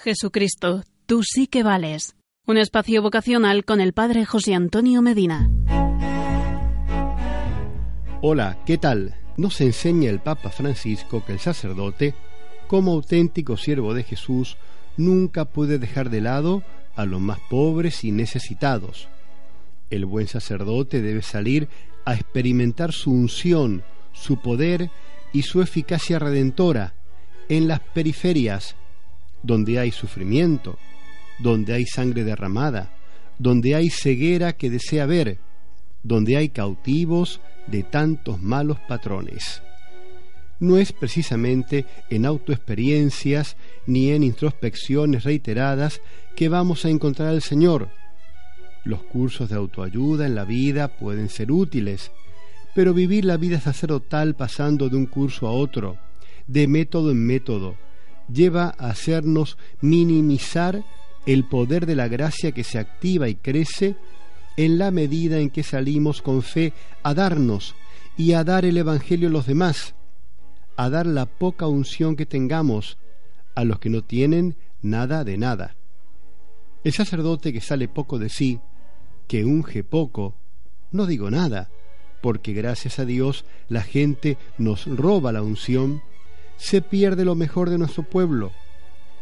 Jesucristo, tú sí que vales. Un espacio vocacional con el Padre José Antonio Medina. Hola, ¿qué tal? Nos enseña el Papa Francisco que el sacerdote, como auténtico siervo de Jesús, nunca puede dejar de lado a los más pobres y necesitados. El buen sacerdote debe salir a experimentar su unción, su poder y su eficacia redentora en las periferias, donde hay sufrimiento, donde hay sangre derramada, donde hay ceguera que desea ver, donde hay cautivos de tantos malos patrones. No es precisamente en autoexperiencias ni en introspecciones reiteradas que vamos a encontrar al Señor. Los cursos de autoayuda en la vida pueden ser útiles, pero vivir la vida sacerdotal pasando de un curso a otro, de método en método, lleva a hacernos minimizar el poder de la gracia que se activa y crece en la medida en que salimos con fe a darnos y a dar el Evangelio a los demás, a dar la poca unción que tengamos a los que no tienen nada de nada. El sacerdote que sale poco de sí, que unge poco, no digo nada, porque gracias a Dios la gente nos roba la unción, se pierde lo mejor de nuestro pueblo,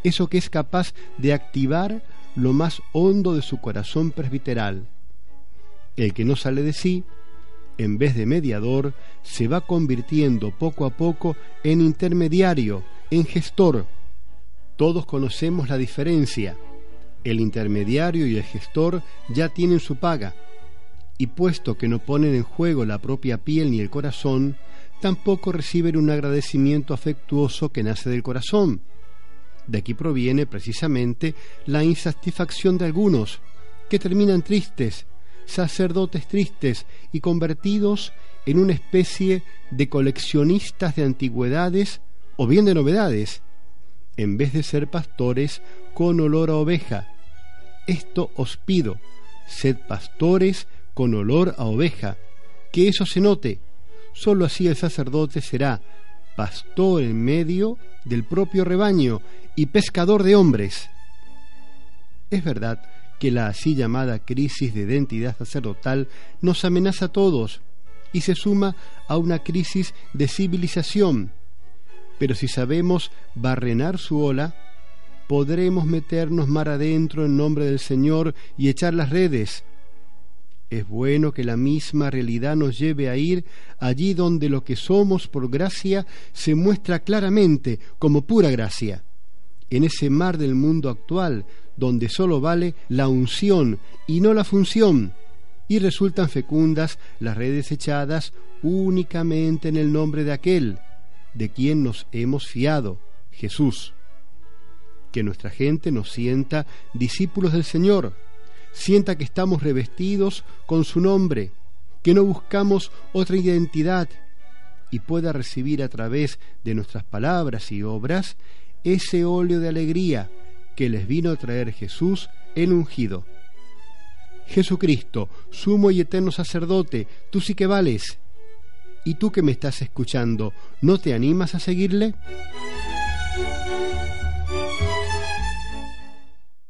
eso que es capaz de activar lo más hondo de su corazón presbiteral. El que no sale de sí, en vez de mediador, se va convirtiendo poco a poco en intermediario, en gestor. Todos conocemos la diferencia. El intermediario y el gestor ya tienen su paga, y puesto que no ponen en juego la propia piel ni el corazón, tampoco reciben un agradecimiento afectuoso que nace del corazón. De aquí proviene precisamente la insatisfacción de algunos, que terminan tristes, sacerdotes tristes y convertidos en una especie de coleccionistas de antigüedades o bien de novedades, en vez de ser pastores con olor a oveja. Esto os pido, sed pastores con olor a oveja, que eso se note, Sólo así el sacerdote será pastor en medio del propio rebaño y pescador de hombres. Es verdad que la así llamada crisis de identidad sacerdotal nos amenaza a todos y se suma a una crisis de civilización. Pero si sabemos barrenar su ola, podremos meternos mar adentro en nombre del Señor y echar las redes, es bueno que la misma realidad nos lleve a ir allí donde lo que somos por gracia se muestra claramente como pura gracia. En ese mar del mundo actual, donde sólo vale la unción y no la función, y resultan fecundas las redes echadas únicamente en el nombre de aquel, de quien nos hemos fiado, Jesús. Que nuestra gente nos sienta discípulos del Señor, sienta que estamos revestidos con su nombre, que no buscamos otra identidad y pueda recibir a través de nuestras palabras y obras ese óleo de alegría que les vino a traer Jesús el ungido. Jesucristo, sumo y eterno sacerdote, tú sí que vales. ¿Y tú que me estás escuchando, no te animas a seguirle?